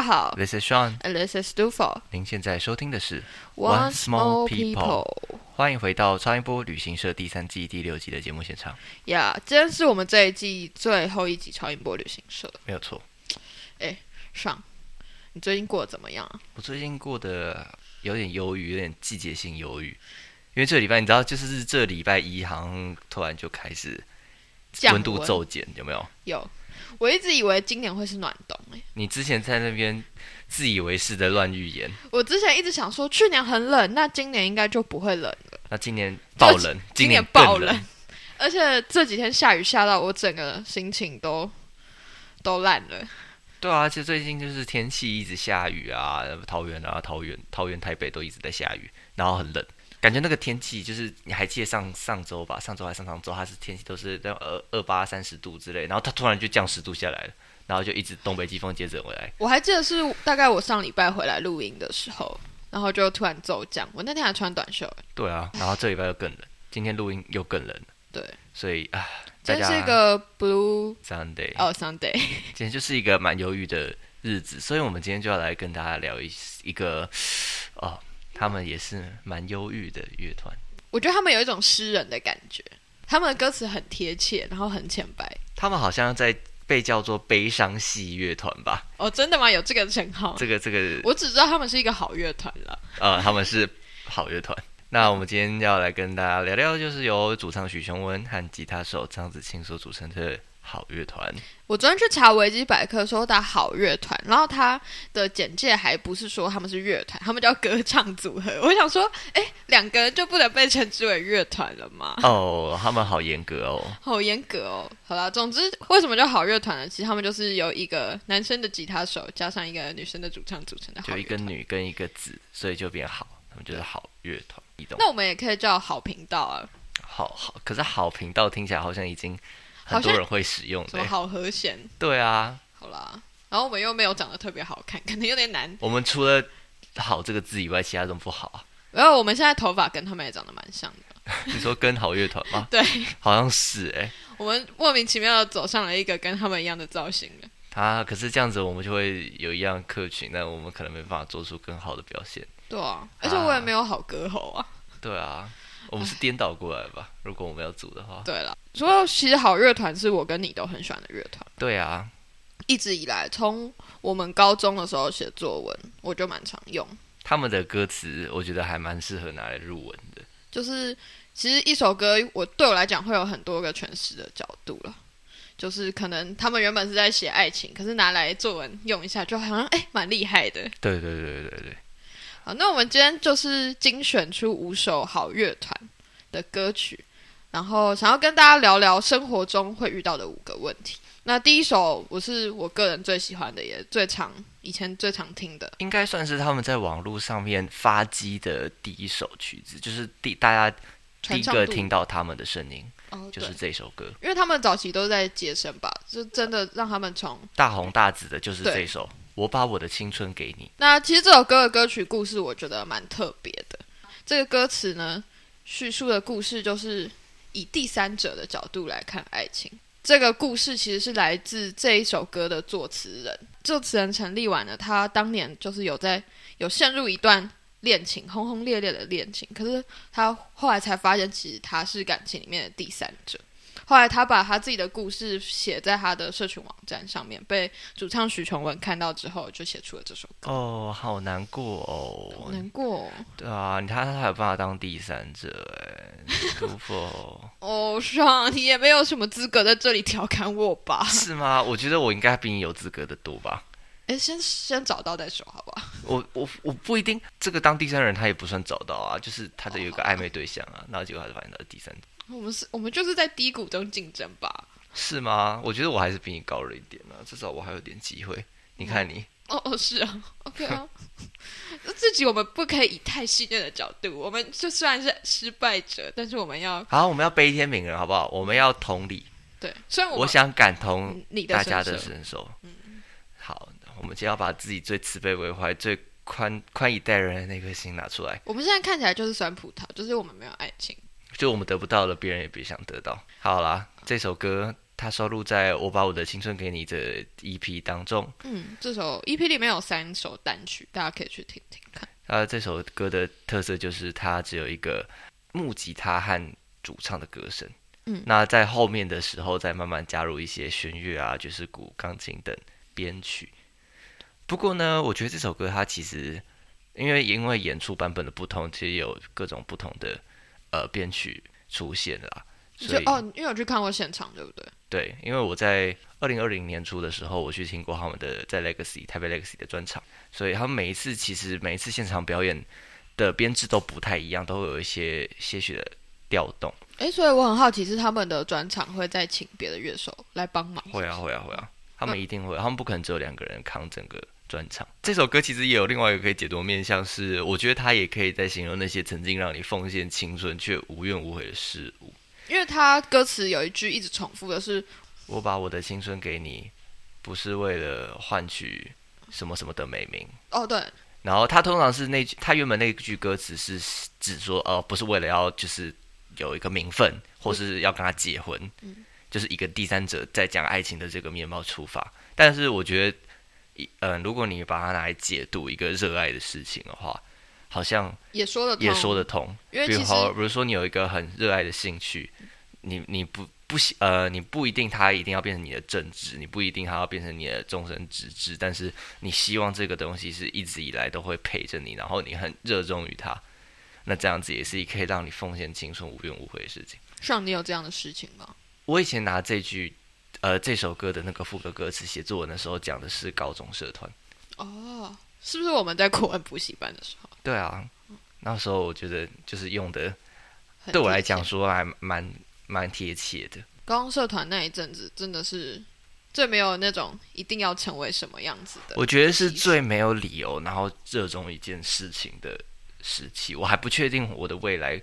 家好 This is Sean，，and this is Dufo。您现在收听的是 One small people，欢迎回到超音波旅行社第三季第六集的节目现场。呀今天是我们这一季最后一集超音波旅行社没有错，哎，上。你最近过得怎么样啊？我最近过得有点忧郁，有点季节性忧郁，因为这个礼拜你知道，就是这礼拜一好像突然就开始温度骤减，有没有？有，我一直以为今年会是暖冬诶、你之前在那边自以为是的乱预言，我之前一直想说去年很冷，那今年应该就不会冷了，那今年爆冷，今年更爆冷，而且这几天下雨下到我整个心情都都烂了。对啊，而且最近就是天气一直下雨啊，桃园啊、桃园、桃园、台北都一直在下雨，然后很冷，感觉那个天气就是你还记得上上周吧，上周还上上周，它是天气都是在二二八三十度之类，然后它突然就降十度下来了，然后就一直东北季风接着回来。我还记得是大概我上礼拜回来录音的时候，然后就突然骤降。我那天还穿短袖欸，对啊，然后这礼拜又更冷，今天录音又更冷，对，所以啊，今天大家是一个 blue Sunday，、哦 Sunday，今天就是一个蛮忧郁的日子，所以我们今天就要来跟大家聊一一个哦，他们也是蛮忧郁的乐团。我觉得他们有一种诗人的感觉，他们的歌词很贴切，然后很浅白。他们好像在被叫做悲伤系乐团吧？哦，真的吗？有这个称号？这个这个我只知道他们是一个好乐团了。呃，他们是好乐团。那我们今天要来跟大家聊聊，就是由主唱许雄文和吉他手张子清所组成的好乐团。我昨天去查维基百科，说打好乐团，然后他的简介还不是说他们是乐团，他们叫歌唱组合。我想说，哎，两个人就不能被称之为乐团了吗？哦，他们好严格哦。好严格哦。好啦，总之为什么叫好乐团呢？其实他们就是由一个男生的吉他手加上一个女生的主唱组成的好就一个。女跟一个子，所以就变好，他们就是好乐团。那我们也可以叫好频道啊，好好，可是好频道听起来好像已经很多人会使用的欸。什么好和弦，对啊，好啦。然后我们又没有长得特别好看，可能有点难。我们除了“好”这个字以外，其他都不好啊。然后我们现在头发跟他们也长得蛮像的，你说跟好乐团吗？对好像是哎、我们莫名其妙的走上了一个跟他们一样的造型了。啊，可是这样子我们就会有一样客群，那我们可能没办法做出更好的表现。对啊，而且我也没有好歌喉啊。对啊，我们是颠倒过来吧？如果我们要组的话，对了，所以其实好乐团是我跟你都很喜欢的乐团。对啊，一直以来，从我们高中的时候写作文，我就蛮常用。他们的歌词我觉得还蛮适合拿来入文的。就是其实一首歌，我对我来讲会有很多个诠释的角度了。就是可能他们原本是在写爱情，可是拿来作文用一下，就好像哎蛮厉害的。对对对对对对，好，那我们今天就是精选出五首好乐团的歌曲，然后想要跟大家聊聊生活中会遇到的五个问题。那第一首我是我个人最喜欢的，也最常以前最常听的，应该算是他们在网络上面发迹的第一首曲子，就是第大家第一个听到他们的声音，哦，就是这首歌。因为他们早期都在接生吧，就真的让他们从大红大紫的就是这首《我把我的青春给你》。那其实这首歌的歌曲故事，我觉得蛮特别的。这个歌词呢，叙述的故事就是以第三者的角度来看爱情。这个故事其实是来自这一首歌的作词人。作词人陈立婉呢，他当年就是有在有陷入一段恋情，轰轰烈烈的恋情，可是他后来才发现，其实他是感情里面的第三者。后来他把他自己的故事写在他的社群网站上面，被主唱许琼文看到之后，就写出了这首歌。哦，好难过好哦。难过哦对啊，你看他还有办法当第三者哎，舒服哦，上你也没有什么资格在这里调侃我吧？是吗？我觉得我应该比你有资格的多吧。哎，先先找到再说，好不好？我我我不一定，这个当第三人他也不算找到啊，就是他的有一个暧昧对象啊，然后结果他就发现他是第三者，我们是，我们就是在低谷中竞争吧？是吗？我觉得我还是比你高了一点啊，至少我还有点机会。你看你，哦哦，是啊，OK 啊。那自己我们不可以以太信任的角度，我们就虽然是失败者，但是我们要好，我们要悲天悯人，好不好？我们要同理，对，虽然我我想感同你的大家的身受身受。好，我们今天要把自己最慈悲为怀、最宽宽以待人的那颗心拿出来。我们现在看起来就是酸葡萄，就是我们没有爱情。就我们得不到了，别人也别想得到。好啦，这首歌它收录在我把我的青春给你的 EP 当中。嗯，这首 EP 里面有三首单曲，大家可以去听听看。呃，这首歌的特色就是它只有一个木吉他和主唱的歌声。嗯那在后面的时候再慢慢加入一些弦乐啊、爵士鼓、钢琴等编曲。不过呢，我觉得这首歌它其实因为因为演出版本的不同，其实有各种不同的呃编曲出现啦。所以就哦，因为我去看过现场，对不对？对，因为我在二零二零年初的时候，我去听过他们的在 Legacy 台北 Legacy 的专场，所以他们每一次其实每一次现场表演的编制都不太一样，都会有一些些许的调动。诶，所以我很好奇，是他们的专场会再请别的乐手来帮忙？会啊，会啊，会啊，他们一定会，他们不可能只有两个人扛整个专场。这首歌其实也有另外一个可以解读面向，是我觉得它也可以在形容那些曾经让你奉献青春却无怨无悔的事物。因为他歌词有一句一直重复的是我把我的青春给你，不是为了换取什么什么的美名。哦，对，然后他通常是那句，他原本那句歌词是指说，呃，不是为了要就是有一个名分，或是要跟他结婚，就是一个第三者在讲爱情的这个面貌出发。但是我觉得，一嗯、呃，如果你把它拿来解读一个热爱的事情的话，好像也说得通，也说得通。因为比如好，比如说你有一个很热爱的兴趣，你你不不喜呃，你不一定它一定要变成你的正职，你不一定它要变成你的终身职志，但是你希望这个东西是一直以来都会陪着你，然后你很热衷于它，那这样子也是可以让你奉献青春无怨无悔的事情。像你有这样的事情吗？我以前拿这句呃这首歌的那个副歌歌词写作文的时候，讲的是高中社团。哦，是不是我们在国文补习班的时候？对啊，那时候我觉得就是用的，对我来讲说还蛮蛮贴切的。高中社团那一阵子真的是最没有那种一定要成为什么样子的。我觉得是最没有理由，然后热衷一件事情的时期。我还不确定我的未来，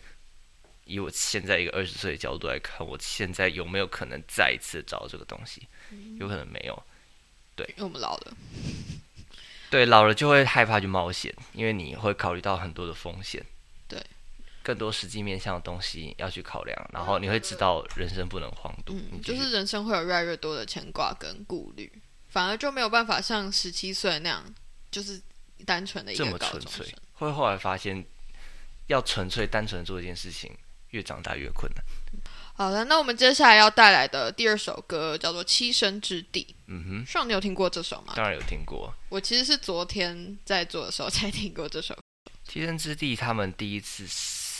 以我现在一个二十岁的角度来看，我现在有没有可能再一次找到这个东西？有可能没有。对因为我们老了，对，老了就会害怕去冒险，因为你会考虑到很多的风险。对，更多实际面向的东西要去考量，然后你会知道人生不能荒度。嗯，就是人生会有越来越多的牵挂跟顾虑，反而就没有办法像十七岁那样，就是单纯的一这么个高中纯粹生。，会后来发现，要纯粹单纯地做一件事情，越长大越困难。好的，那我们接下来要带来的第二首歌叫做《栖身之地嗯哼》，，上你有听过这首吗？当然有听过。我其实是昨天在做的时候才听过这首。栖身之地他们第一次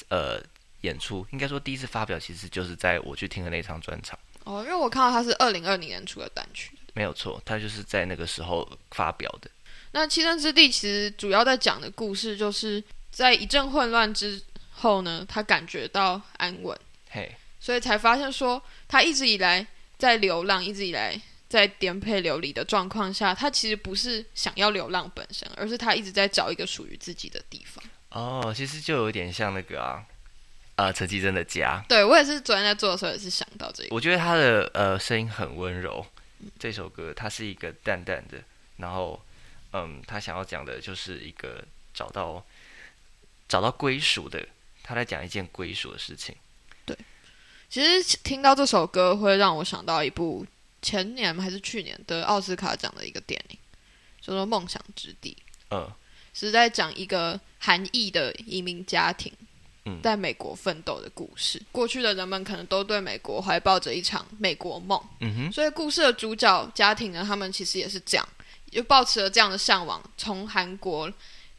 呃演出，应该说第一次发表，其实就是在我去听的那场专场，哦，因为我看到他是二零二零年出的单曲。没有错，他就是在那个时候发表的。那《栖身之地》其实主要在讲的故事，就是在一阵混乱之后呢，他感觉到安稳，嘿，所以才发现说，他一直以来在流浪，一直以来在颠沛流离的状况下，他其实不是想要流浪本身，而是他一直在找一个属于自己的地方。哦，其实就有点像那个啊，呃，陈绮贞的家。对我也是昨天在做的时候也是想到这个。我觉得他的呃声音很温柔，这首歌它是一个淡淡的，然后嗯，他想要讲的就是一个找到找到归属的，他在讲一件归属的事情。对其实听到这首歌会让我想到一部前年还是去年的奥斯卡奖的一个电影，叫做《梦想之地》。嗯，是在讲一个韩裔的移民家庭嗯在美国奋斗的故事。过去的人们可能都对美国怀抱着一场美国梦，嗯哼，所以故事的主角家庭呢，他们其实也是这样，就抱持了这样的向往，从韩国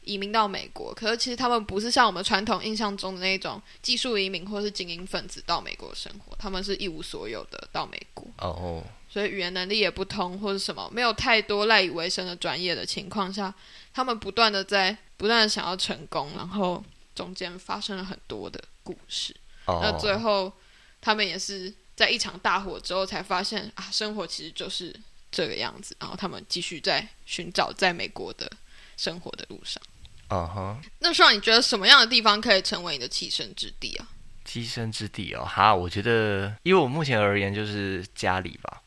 移民到美国。可是其实他们不是像我们传统印象中的那种技术移民或是精英分子到美国生活，他们是一无所有的到美国。哦，所以语言能力也不通，或者什么没有太多赖以为生的专业的情况下，他们不断的在不断的想要成功，然后中间发生了很多的故事。哦，那最后他们也是在一场大火之后才发现啊，生活其实就是这个样子。然后他们继续在寻找在美国的生活的路上。嗯哼，那说，你觉得什么样的地方可以成为你的栖身之地啊？栖身之地哦，哈，我觉得，因为我目前而言，就是家里吧，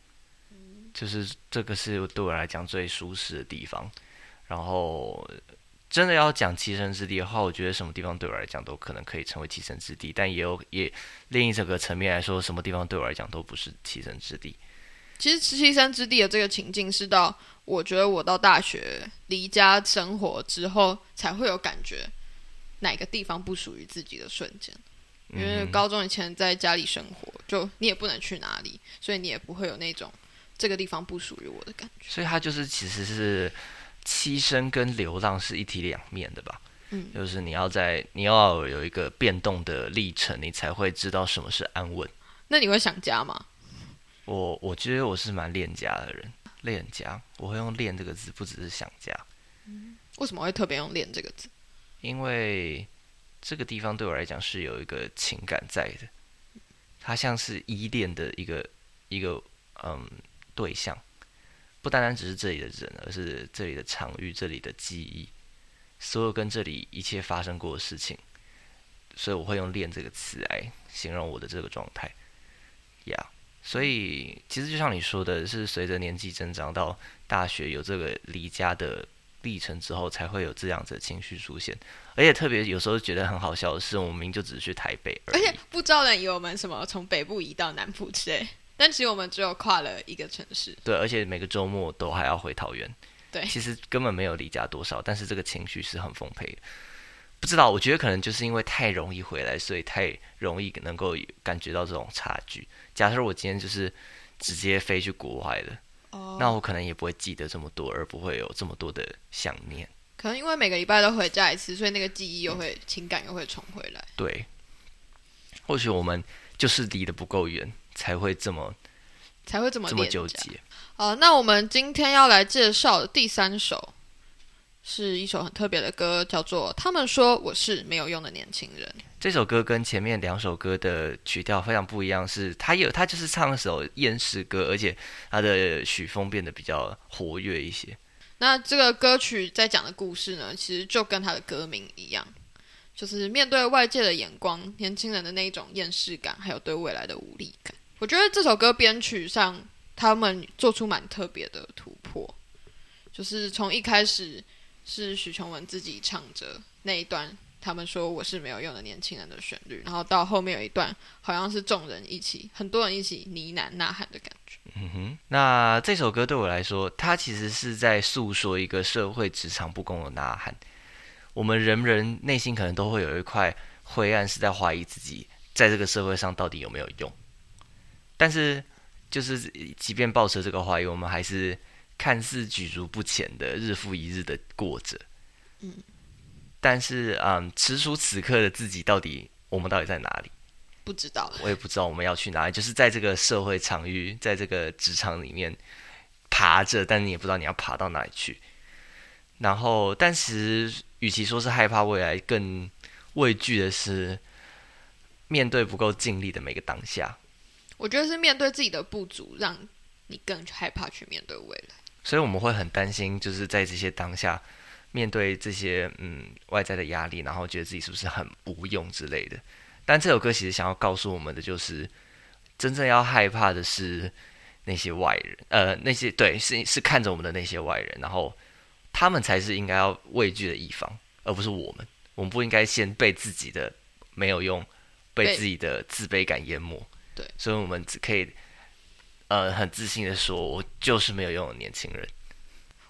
就是这个是对我来讲最舒适的地方。然后，真的要讲栖身之地的话，我觉得什么地方对我来讲都可能可以成为栖身之地，但也有也另一整个层面来说，什么地方对我来讲都不是栖身之地。其实实习生之地的这个情境是到我觉得我到大学离家生活之后才会有感觉，哪个地方不属于自己的瞬间。因为高中以前在家里生活，就你也不能去哪里，所以你也不会有那种这个地方不属于我的感觉。所以它就是其实是栖身跟流浪是一体两面的吧？嗯，就是你要在你要有一个变动的历程，你才会知道什么是安稳。那你会想家吗？我我觉得我是蛮恋家的人，恋家，我会用“恋”这个字，不只是想家。为什么会特别用“恋”这个字？因为这个地方对我来讲是有一个情感在的，它像是依恋的一个一个嗯对象，不单单只是这里的人，而是这里的场域、这里的记忆，所有跟这里一切发生过的事情，所以我会用“恋”这个词来形容我的这个状态。呀，所以其实就像你说的，是随着年纪增长到大学有这个离家的历程之后，才会有这样子的情绪出现。而且特别有时候觉得很好笑的是，我们明明就只是去台北，而且不招人以为我们什么从北部移到南部之类，但其实我们只有跨了一个城市。对，而且每个周末都还要回桃园。对，其实根本没有离家多少，但是这个情绪是很丰沛的。不知道，我觉得可能就是因为太容易回来，所以太容易能够感觉到这种差距。假设我今天就是直接飞去国外的，哦，那我可能也不会记得这么多，而不会有这么多的想念。可能因为每个礼拜都回家一次，所以那个记忆又会情感又会重回来。对，或许我们就是离得不够远，才会这么才会这么这么纠结。好，那我们今天要来介绍的第三首是一首很特别的歌，叫做《他们说我是没有用的年轻人》。这首歌跟前面两首歌的曲调非常不一样，是它有它就是唱一首厌世歌，而且它的曲风变得比较活跃一些。那这个歌曲在讲的故事呢，其实就跟它的歌名一样，就是面对外界的眼光，年轻人的那一种厌世感，还有对未来的无力感。我觉得这首歌编曲上，他们做出蛮特别的突破，就是从一开始是许琼文自己唱着那一段，他们说我是没有用的年轻人的旋律，然后到后面有一段好像是众人一起，很多人一起呢喃呐喊的感觉。嗯哼，那这首歌对我来说，它其实是在诉说一个社会职场不公的呐喊。我们人人内心可能都会有一块灰暗，是在怀疑自己在这个社会上到底有没有用。但是，就是即便抱持这个怀疑，我们还是看似举足不前的日复一日的过着。嗯，但是，嗯，此处此刻的自己，到底我们到底在哪里？不知道，我也不知道我们要去哪里，就是在这个社会场域，在这个职场里面爬着，但你也不知道你要爬到哪里去。然后，但是与其说是害怕未来，更畏惧的是面对不够尽力的每个当下。我觉得是面对自己的不足，让你更害怕去面对未来。所以我们会很担心，就是在这些当下，面对这些嗯外在的压力，然后觉得自己是不是很无用之类的。但这首歌其实想要告诉我们的，就是真正要害怕的是那些外人，呃，那些对是是看着我们的那些外人，然后他们才是应该要畏惧的一方，而不是我们。我们不应该先被自己的没有用，被被自己的自卑感淹没。对所以我们只可以呃很自信的说，我就是没有用的年轻人。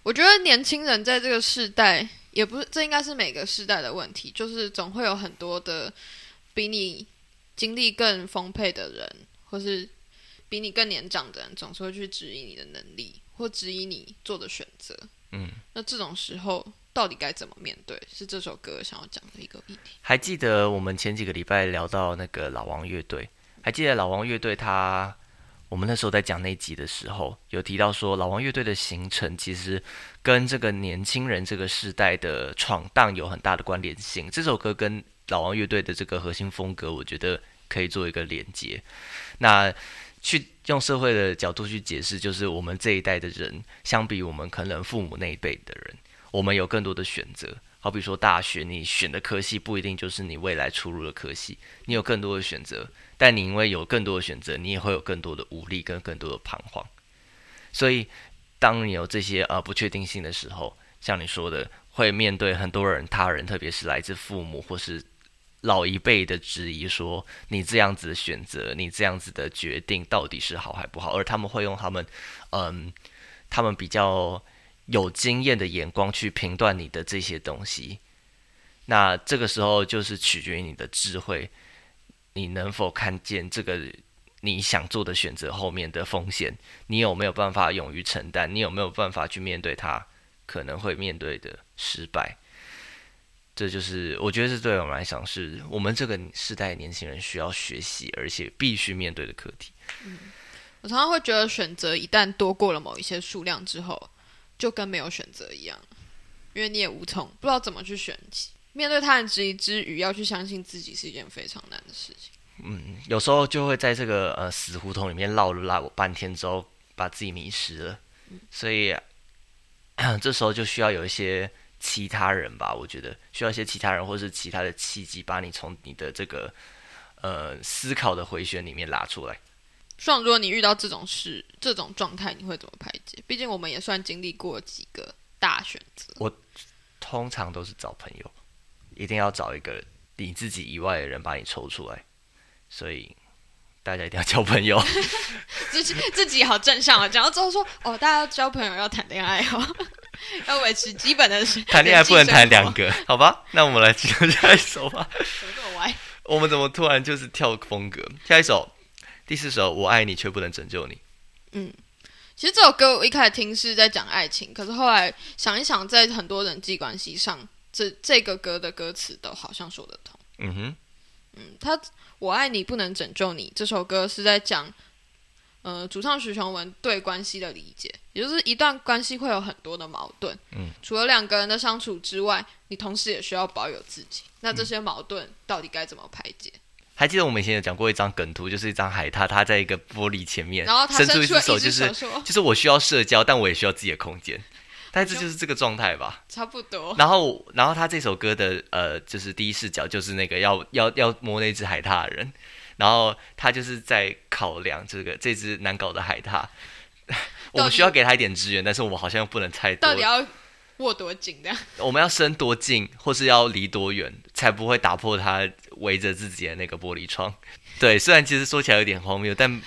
我觉得年轻人在这个世代，也不是这应该是每个世代的问题，就是总会有很多的比你经历更丰沛的人，或是比你更年长的人，总是会去质疑你的能力，或质疑你做的选择。嗯，那这种时候到底该怎么面对？是这首歌想要讲的一个议题。还记得我们前几个礼拜聊到那个老王乐队，还记得老王乐队他，我们那时候在讲那集的时候，有提到说老王乐队的形成其实跟这个年轻人这个时代的闯荡有很大的关联性。这首歌跟老王乐队的这个核心风格，我觉得可以做一个连接。那去用社会的角度去解释，就是我们这一代的人，相比我们可能父母那一辈的人，我们有更多的选择。好比说大学，你选的科系不一定就是你未来出入的科系，你有更多的选择，但你因为有更多的选择，你也会有更多的无力跟更多的彷徨。所以，当你有这些呃不确定性的时候，像你说的，会面对很多人、他人，特别是来自父母或是老一辈的质疑说，你这样子的选择，你这样子的决定到底是好还不好？而他们会用他们，嗯，他们比较有经验的眼光去评断你的这些东西。那这个时候就是取决于你的智慧，你能否看见这个你想做的选择后面的风险？你有没有办法勇于承担？你有没有办法去面对它可能会面对的失败？这就是我觉得是对我们来讲，是我们这个时代年轻人需要学习而且必须面对的课题。嗯，我常常会觉得选择一旦多过了某一些数量之后，就跟没有选择一样，因为你也无从不知道怎么去选。面对他人质疑之余，要去相信自己是一件非常难的事情。嗯，有时候就会在这个呃死胡同里面绕了绕半天之后，把自己迷失了。所以这时候就需要有一些。其他人吧，我觉得需要一些其他人，或是其他的契机，把你从你的这个呃思考的回旋里面拉出来。像如果你遇到这种事、这种状态，你会怎么排解？毕竟我们也算经历过几个大选择。我通常都是找朋友，一定要找一个你自己以外的人把你抽出来。所以大家一定要交朋友。自己自己好正向啊！讲到之后说哦，大家要交朋友，要谈恋爱哦。要维持基本的 谈恋爱不能谈两个，好吧？那我们来进入下一首吧。怎么这么歪我们怎么突然就是跳风格？下一首，第四首，我爱你却不能拯救你。嗯，其实这首歌我一开始听是在讲爱情，可是后来想一想，在很多人际关系上，这这个歌的歌词都好像说得通。嗯哼，嗯，他我爱你不能拯救你这首歌是在讲。呃，主唱徐雄文对关系的理解，也就是一段关系会有很多的矛盾。嗯，除了两个人的相处之外，你同时也需要保有自己。那这些矛盾到底该怎么排解？还记得我们以前有讲过一张梗图，就是一张海獭，它在一个玻璃前面，然后伸出一只手，就是就是我需要社交，但我也需要自己的空间。但这就是这个状态吧？差不多。然后，然后他这首歌的呃，就是第一视角就是那个要要要摸那只海獭的人。然后他就是在考量这个这只难搞的海獭，我们需要给他一点支援，但是我们好像又不能太多。到底要握多紧的？我们要伸多近，或是要离多远，才不会打破他围着自己的那个玻璃窗？对，虽然其实说起来有点荒谬，但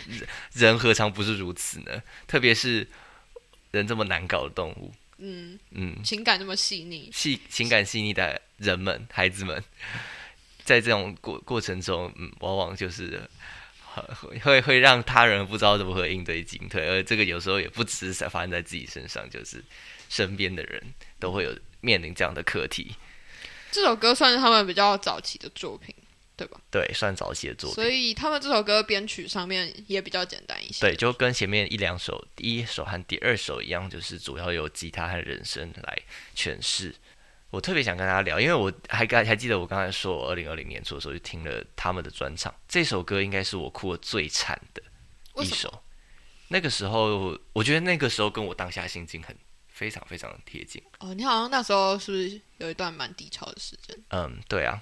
人何尝不是如此呢？特别是人这么难搞的动物，嗯嗯，情感那么细腻，细情感细腻的人们，孩子们。在这种过过程中，嗯，往往就是会会让他人不知道如何应对进退，而这个有时候也不只是发生在自己身上，就是身边的人都会有面临这样的课题。这首歌算是他们比较早期的作品，对吧？对，算早期的作品。所以他们这首歌编曲上面也比较简单一些。对，就跟前面一两首，第一首和第二首一样，就是主要由吉他和人声来诠释。我特别想跟大家聊，因为我还刚还记得我刚才说，我二零二零年初的时候就听了他们的专场，这首歌应该是我哭的最惨的一首。那个时候，我觉得那个时候跟我当下心境很非常非常的贴近。哦，你好像那时候是不是有一段蛮低潮的时间？嗯，对啊。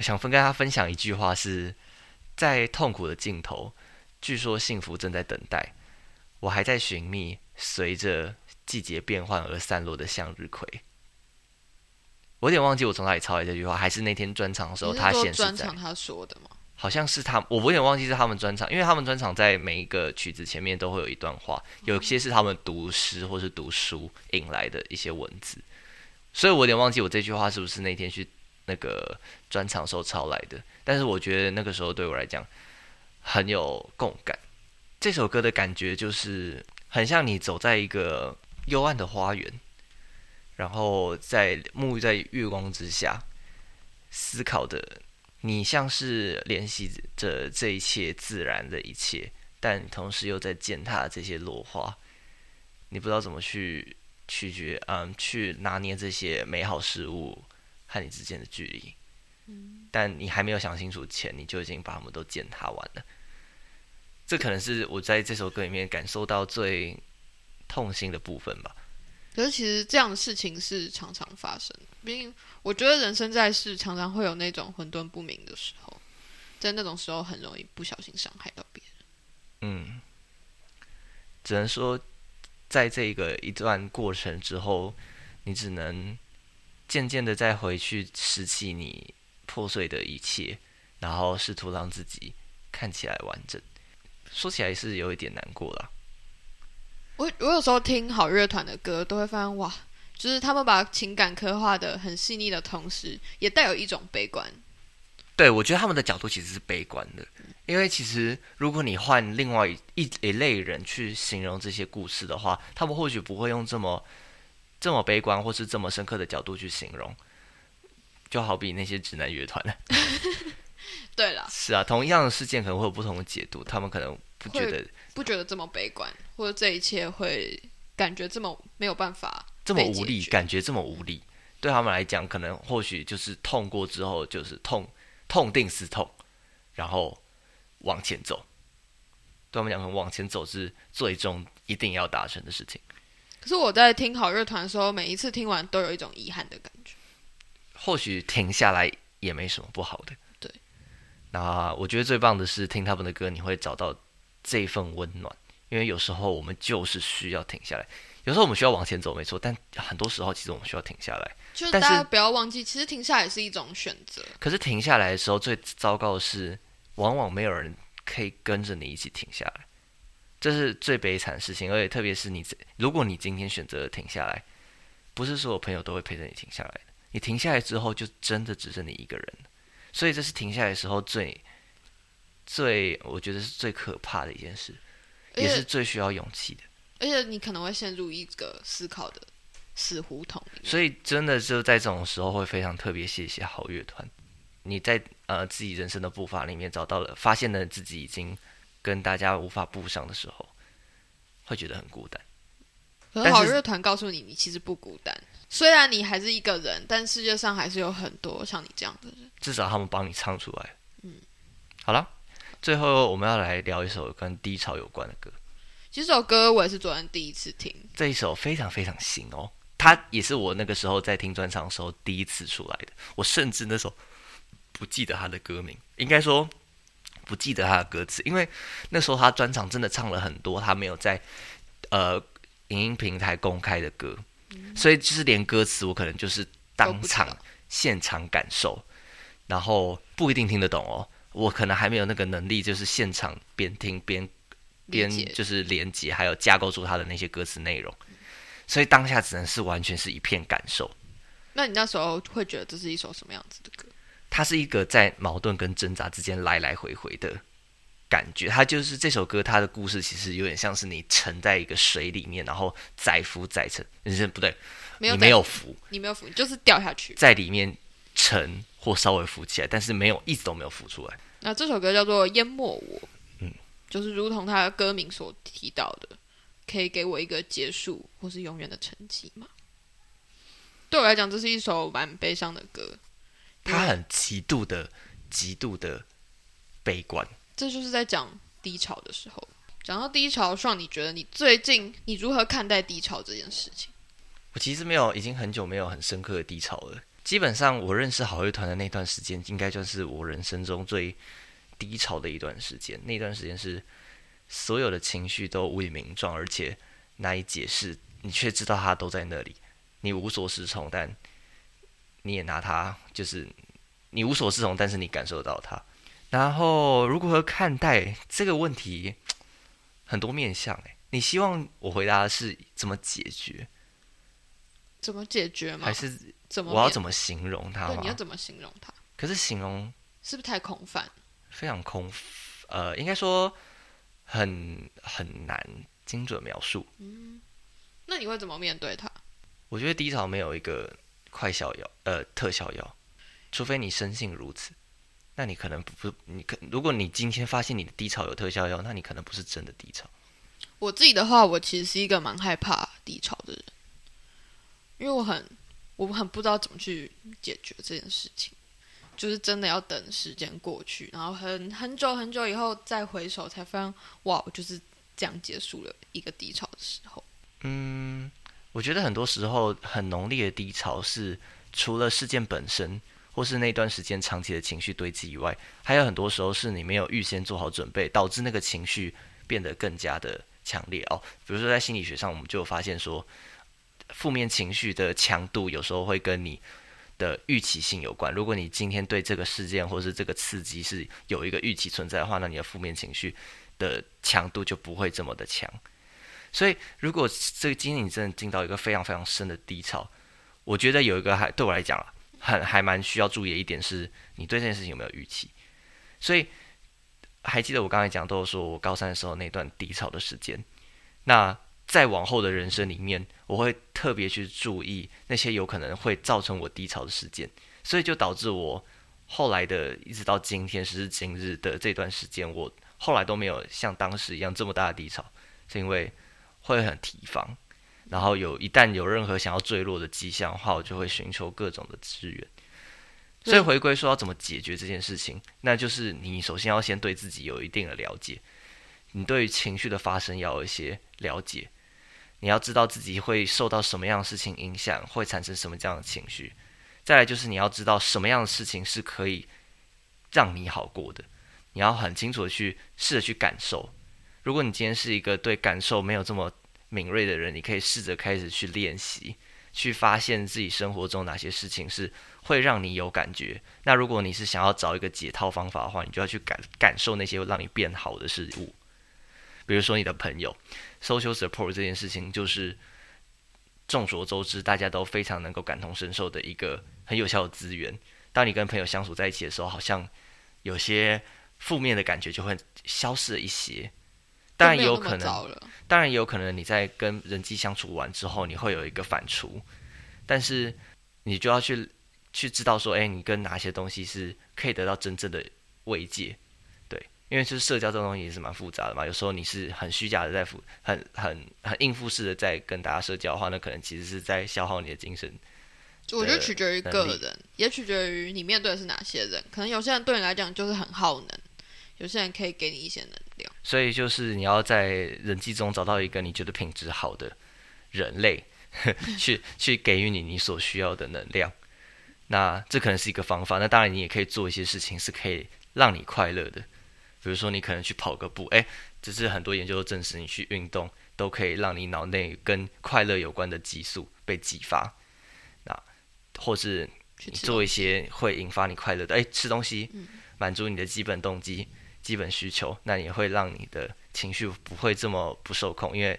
想分跟大家分享一句话，是在痛苦的尽头，据说幸福正在等待。我还在寻觅随着季节变换而散落的向日葵。我有点忘记我从哪里抄来这句话，还是那天专场的时候他显示在。专场他说的吗？好像是他，我有点忘记是他们专场，因为他们专场在每一个曲子前面都会有一段话，有些是他们读诗或是读书引来的一些文字，所以我有点忘记我这句话是不是那天去那个专场时候抄来的。但是我觉得那个时候对我来讲很有共感。这首歌的感觉就是很像你走在一个幽暗的花园。然后在沐浴在月光之下，思考的你像是联系着这一切自然的一切，但同时又在践踏这些落花。你不知道怎么去取决，嗯，去拿捏这些美好事物和你之间的距离。嗯，但你还没有想清楚前，你就已经把他们都践踏完了。这可能是我在这首歌里面感受到最痛心的部分吧。可是其实这样的事情是常常发生，毕竟我觉得人生在世常常会有那种混沌不明的时候，在那种时候很容易不小心伤害到别人。嗯，只能说在这个一段过程之后，你只能渐渐的再回去拾起你破碎的一切，然后试图让自己看起来完整。说起来是有一点难过了。我我有时候听好乐团的歌，都会发现哇，就是他们把情感刻画的很细腻的同时，也带有一种悲观。对，我觉得他们的角度其实是悲观的，因为其实如果你换另外一一类人去形容这些故事的话，他们或许不会用这么这么悲观或是这么深刻的角度去形容。就好比那些直男乐团 对了，是啊，同样的事件可能会有不同的解读，他们可能不觉得不觉得这么悲观，或者这一切会感觉这么没有办法，这么无力，感觉这么无力，对他们来讲，可能或许就是痛过之后就是痛。痛定思痛，然后往前走。对他们讲，往前走是最终一定要达成的事情。可是我在听好乐团的时候，每一次听完都有一种遗憾的感觉。或许停下来也没什么不好的。对。那我觉得最棒的是听他们的歌，你会找到这份温暖。因为有时候我们就是需要停下来。有时候我们需要往前走，没错，但很多时候其实我们需要停下来。就是大家不要忘记，其实停下来是一种选择。可是停下来的时候，最糟糕的是，往往没有人可以跟着你一起停下来，这是最悲惨的事情。而且特别是你，如果你今天选择停下来，不是所有朋友都会陪着你停下来的。你停下来之后，就真的只剩你一个人。所以这是停下来的时候最最，我觉得是最可怕的一件事，也是最需要勇气的。而且你可能会陷入一个思考的死胡同，所以真的就在这种时候会非常特别谢谢好乐团。你在呃自己人生的步伐里面找到了，发现了自己已经跟大家无法步上的时候，会觉得很孤单。可好乐团告诉你，你其实不孤单。虽然你还是一个人，但世界上还是有很多像你这样的人。至少他们帮你唱出来。嗯，好了，最后我们要来聊一首跟低潮有关的歌。这首歌我也是昨天第一次听，这一首非常非常新哦，它也是我那个时候在听专场的时候第一次出来的。我甚至那时候不记得它的歌名，应该说不记得他的歌词，因为那时候他专场真的唱了很多他没有在呃影音平台公开的歌，所以就是连歌词我可能就是当场现场感受，然后不一定听得懂哦，我可能还没有那个能力，就是现场边听边。边就是连接，还有架构出他的那些歌词内容，所以当下只能是完全是一片感受。那你那时候会觉得这是一首什么样子的歌？它是一个在矛盾跟挣扎之间来来回回的感觉。它就是这首歌，它的故事其实有点像是你沉在一个水里面，然后载浮载沉，是不对，你没有浮，你没有浮，就是掉下去，在里面沉或稍微浮起来，但是没有一直都没有浮出来。那这首歌叫做《淹没我》。嗯就是如同它的歌名所提到的，可以给我一个结束或是永远的沉寂吗？对我来讲，这是一首蛮悲伤的歌。他很极度的、极度的悲观。这就是在讲低潮的时候。讲到低潮，上你觉得你最近你如何看待低潮这件事情？我其实没有，已经很久没有很深刻的低潮了。基本上，我认识好乐团的那段时间，应该算是我人生中最。低潮的一段时间，那段时间是所有的情绪都无以名状，而且难以解释，你却知道它都在那里，你无所适从，但你也拿它，就是你无所适从，但是你感受到它。然后如何看待这个问题，很多面向诶，你希望我回答的是怎么解决？怎么解决吗？还是怎么？我要怎么形容它？对，你要怎么形容它？可是形容是不是太空泛？非常空，呃，应该说很很难精准描述。嗯，那你会怎么面对它？我觉得低潮没有一个快效药，呃，特效药，除非你深信如此。那你可能不，你可如果你今天发现你的低潮有特效药，那你可能不是真的低潮。我自己的话，我其实是一个蛮害怕低潮的人，因为我很我很不知道怎么去解决这件事情。就是真的要等时间过去，然后很很久很久以后再回首，才发现哇，我就是这样结束了一个低潮的时候。嗯，我觉得很多时候很浓烈的低潮是除了事件本身，或是那段时间长期的情绪堆积以外，还有很多时候是你没有预先做好准备，导致那个情绪变得更加的强烈哦。比如说在心理学上，我们就发现说，负面情绪的强度有时候会跟你。的预期性有关。如果你今天对这个事件或是这个刺激是有一个预期存在的话，那你的负面情绪的强度就不会这么的强。所以，如果这个今天你真的进到一个非常非常深的低潮，我觉得有一个还对我来讲啊，很还蛮需要注意的一点是，你对这件事情有没有预期。所以，还记得我刚才讲，都是说我高三的时候那段低潮的时间。那在往后的人生里面，我会特别去注意那些有可能会造成我低潮的事件，所以就导致我后来的一直到今天时至今日的这段时间，我后来都没有像当时一样这么大的低潮，是因为。会很提防，然后有一旦有任何想要坠落的迹象的话，我就会寻求各种的资源。所以回归说要怎么解决这件事情，那就是你首先要先对自己有一定的了解，你对于情绪的发生要有一些了解，你要知道自己会受到什么样的事情影响，会产生什么这样的情绪。再来就是你要知道什么样的事情是可以让你好过的，你要很清楚的去试着去感受。如果你今天是一个对感受没有这么敏锐的人，你可以试着开始去练习，去发现自己生活中哪些事情是会让你有感觉。那如果你是想要找一个解套方法的话，你就要去感感受那些让你变好的事物。比如说你的朋友，social support 这件事情，就是众所周知，大家都非常能够感同身受的一个很有效的资源。当你跟朋友相处在一起的时候，好像有些负面的感觉就会消失了一些。当然也有可能，当然也有可能你在跟人际相处完之后，你会有一个反刍，但是你就要去去知道说，哎，你跟哪些东西是可以得到真正的慰藉，对，因为就是社交这种东西也是蛮复杂的嘛，有时候你是很虚假的在复很很很应付式的在跟大家社交的话，那可能其实是在消耗你的精神。我觉得取决于个人，也取决于你面对的是哪些人，可能有些人对你来讲就是很耗能。有些人可以给你一些能量，所以就是你要在人际中找到一个你觉得品质好的人类，去去给予你你所需要的能量。那这可能是一个方法。那当然，你也可以做一些事情是可以让你快乐的，比如说你可能去跑个步，哎，只是很多研究都证实，你去运动都可以让你脑内跟快乐有关的激素被激发。那或是你做一些会引发你快乐的，哎，吃东西，满足你的基本动机。基本需求，那也会让你的情绪不会这么不受控，因为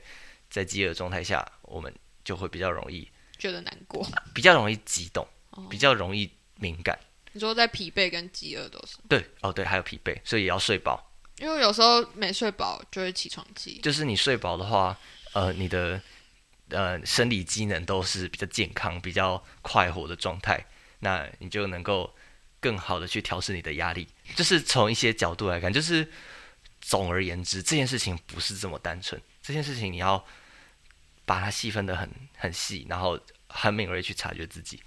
在饥饿状态下，我们就会比较容易觉得难过，比较容易激动，比较容易敏感。你说在疲惫跟饥饿都是？对，哦对，还有疲惫，所以也要睡饱。因为有时候没睡饱就会起床气。就是你睡饱的话，呃，你的呃生理机能都是比较健康、比较快活的状态，那你就能够。更好的去调试你的压力，就是从一些角度来看，就是总而言之，这件事情不是这么单纯。这件事情你要把它细分的很很细，然后很敏锐去察觉自己，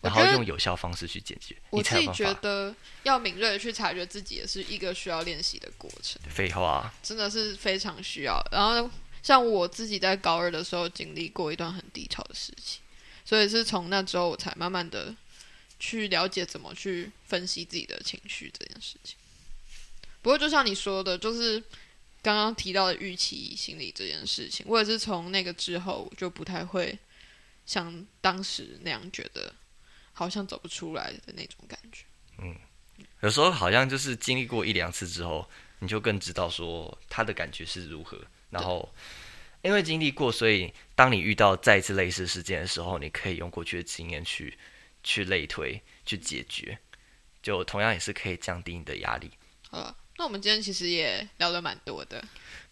然后用有效方式去解决。我自己觉得要敏锐的去察觉自己，也是一个需要练习的过程。废话，真的是非常需要。然后像我自己在高二的时候经历过一段很低潮的事情，所以是从那之后我才慢慢的。去了解怎么去分析自己的情绪这件事情。不过，就像你说的，就是刚刚提到的预期心理这件事情，我也是从那个之后就不太会像当时那样觉得好像走不出来的那种感觉。嗯，有时候好像就是经历过一两次之后，你就更知道说他的感觉是如何。然后，因为经历过，所以当你遇到再一次类似事件的时候，你可以用过去的经验去。去类推去解决，就同样也是可以降低你的压力。好了那我们今天其实也聊了蛮多的。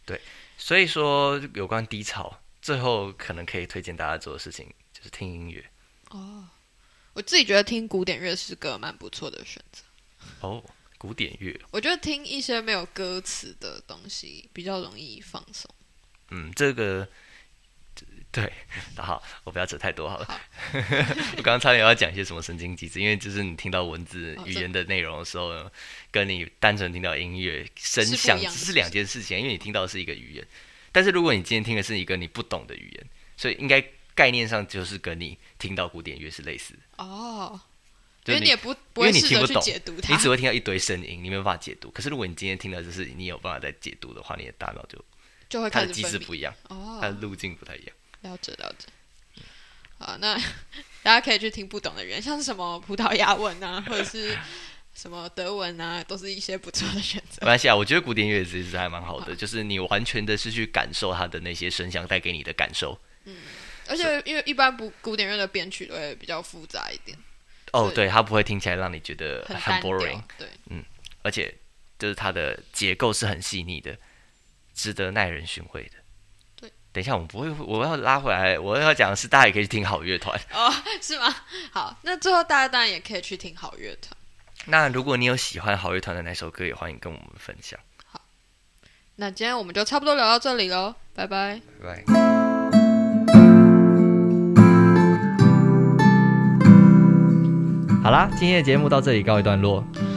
对，所以说有关低潮，最后可能可以推荐大家做的事情就是听音乐。哦，我自己觉得听古典乐是个蛮不错的选择。哦，古典乐，我觉得听一些没有歌词的东西比较容易放松。嗯，这个。对，好，我不要扯太多好了。我刚刚差点要讲一些什么神经机制，因为就是你听到文字语言的内容的时候，呢，跟你单纯听到音乐声响只是两件事情。因为你听到的是一个语言，但是如果你今天听的是一个你不懂的语言，所以应该概念上就是跟你听到古典乐是类似的。哦，因为你也不因为你听不懂，你只会听到一堆声音，你没有办法解读。可是如果你今天听到就是你有办法在解读的话，你的大脑就就会它的机制不一样，哦，它的路径不太一样。了解了解，好，那 大家可以去听不懂的语言，像是什么葡萄牙文啊，或者是什么德文啊，都是一些不错的选择。没关系啊，我觉得古典乐其实还蛮好的，就是你完全的是去感受它的那些声响带给你的感受。嗯而且因为一般不古典乐的编曲都会比较复杂一点，哦，对对，它不会听起来让你觉得很 boring，。对，嗯而且就是它的结构是很细腻的，值得耐人寻味的。对，等一下我们不会，我要拉回来，我要讲的是大家也可以去听好乐团。哦，是吗？好，那最后大家当然也可以去听好乐团。那如果你有喜欢好乐团的哪首歌，也欢迎跟我们分享。好那今天我们就差不多聊到这里喽，拜拜。拜拜。好啦，今天的节目到这里告一段落，